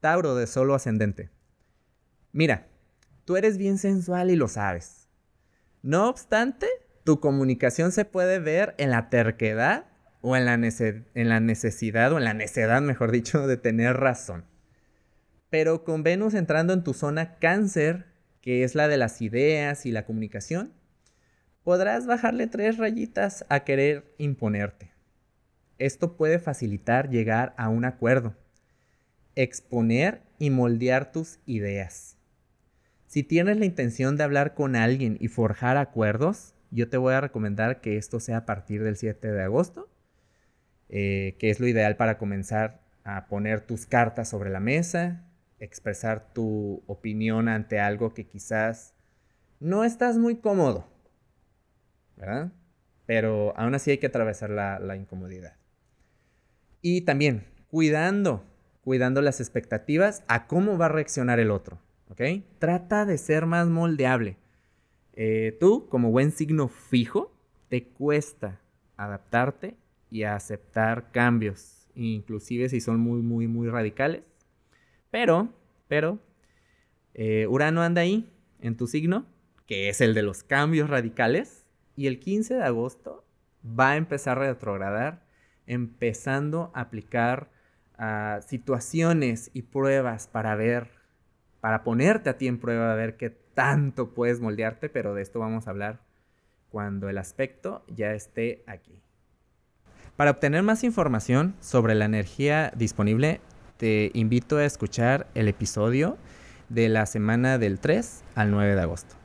Tauro de solo ascendente. Mira, tú eres bien sensual y lo sabes. No obstante, tu comunicación se puede ver en la terquedad o en la, necesidad, o en la necedad, mejor dicho, de tener razón. Pero con Venus entrando en tu zona cáncer, que es la de las ideas y la comunicación, podrás bajarle tres rayitas a querer imponerte. Esto puede facilitar llegar a un acuerdo, exponer y moldear tus ideas. Si tienes la intención de hablar con alguien y forjar acuerdos, yo te voy a recomendar que esto sea a partir del 7 de agosto, eh, que es lo ideal para comenzar a poner tus cartas sobre la mesa, expresar tu opinión ante algo que quizás no estás muy cómodo ¿verdad? Pero aún así hay que atravesar la, incomodidad. Y también cuidando, cuidando las expectativas a cómo va a reaccionar el otro, ¿ok? Trata de ser más moldeable. Eh, tú, como buen signo fijo, te cuesta adaptarte y aceptar cambios, inclusive si son muy, muy, muy radicales. Pero, pero, eh, Urano anda ahí, en tu signo, que es el de los cambios radicales, y el 15 de agosto va a empezar a retrogradar, empezando a aplicar situaciones y pruebas para ver, para ponerte a ti en prueba, a ver qué tanto puedes moldearte, pero de esto vamos a hablar cuando el aspecto ya esté aquí. Para obtener más información sobre la energía disponible, te invito a escuchar el episodio de la semana del 3 al 9 de agosto.